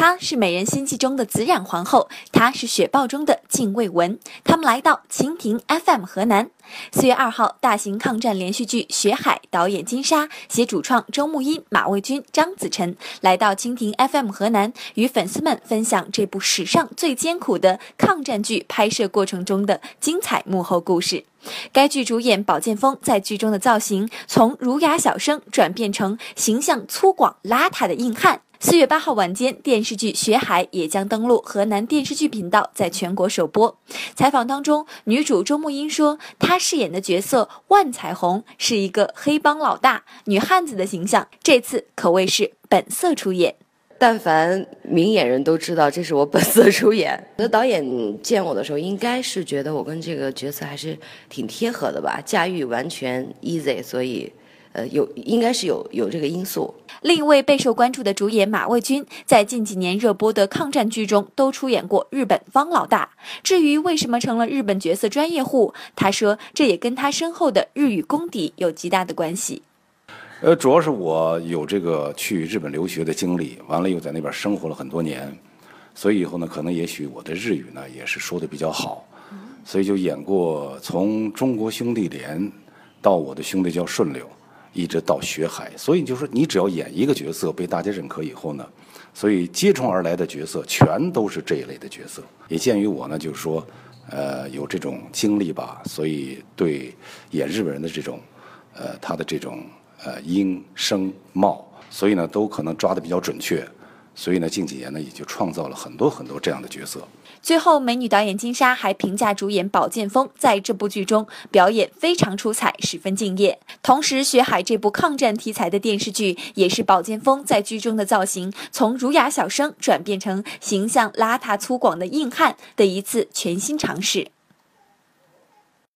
她是《美人心计》中的紫染皇后，她是《雪豹》中的敬畏文。他们来到蜻蜓 FM 河南。四月二号，大型抗战连续剧《雪海》导演金莎携主创周慕音、马卫军、张子晨来到蜻蜓 FM 河南，与粉丝们分享这部史上最艰苦的抗战剧拍摄过程中的精彩幕后故事。该剧主演宝剑锋在剧中的造型从儒雅小生转变成形象粗犷邋遢的硬汉。四月八号晚间，电视剧《雪海》也将登陆河南电视剧频道，在全国首播。采访当中，女主周慕音说，她饰演的角色万彩虹是一个黑帮老大、女汉子的形象，这次可谓是本色出演。但凡明眼人都知道这是我本色出演。那导演见我的时候，应该是觉得我跟这个角色还是挺贴合的吧，驾驭完全 easy，所以。呃，有应该是有有这个因素。另一位备受关注的主演马卫军，在近几年热播的抗战剧中都出演过日本方老大。至于为什么成了日本角色专业户，他说这也跟他深厚的日语功底有极大的关系。呃，主要是我有这个去日本留学的经历，完了又在那边生活了很多年，所以以后呢，可能也许我的日语呢也是说的比较好，所以就演过从中国兄弟连到我的兄弟叫顺溜。一直到学海，所以就说你只要演一个角色被大家认可以后呢，所以接踵而来的角色全都是这一类的角色。也鉴于我呢，就是说，呃，有这种经历吧，所以对演日本人的这种，呃，他的这种呃音声貌，所以呢都可能抓的比较准确。所以呢，近几年呢也就创造了很多很多这样的角色。最后，美女导演金莎还评价主演宝剑锋在这部剧中表演非常出彩，十分敬业。同时，《雪海》这部抗战题材的电视剧也是宝剑锋在剧中的造型从儒雅小生转变成形象邋遢粗犷的硬汉的一次全新尝试。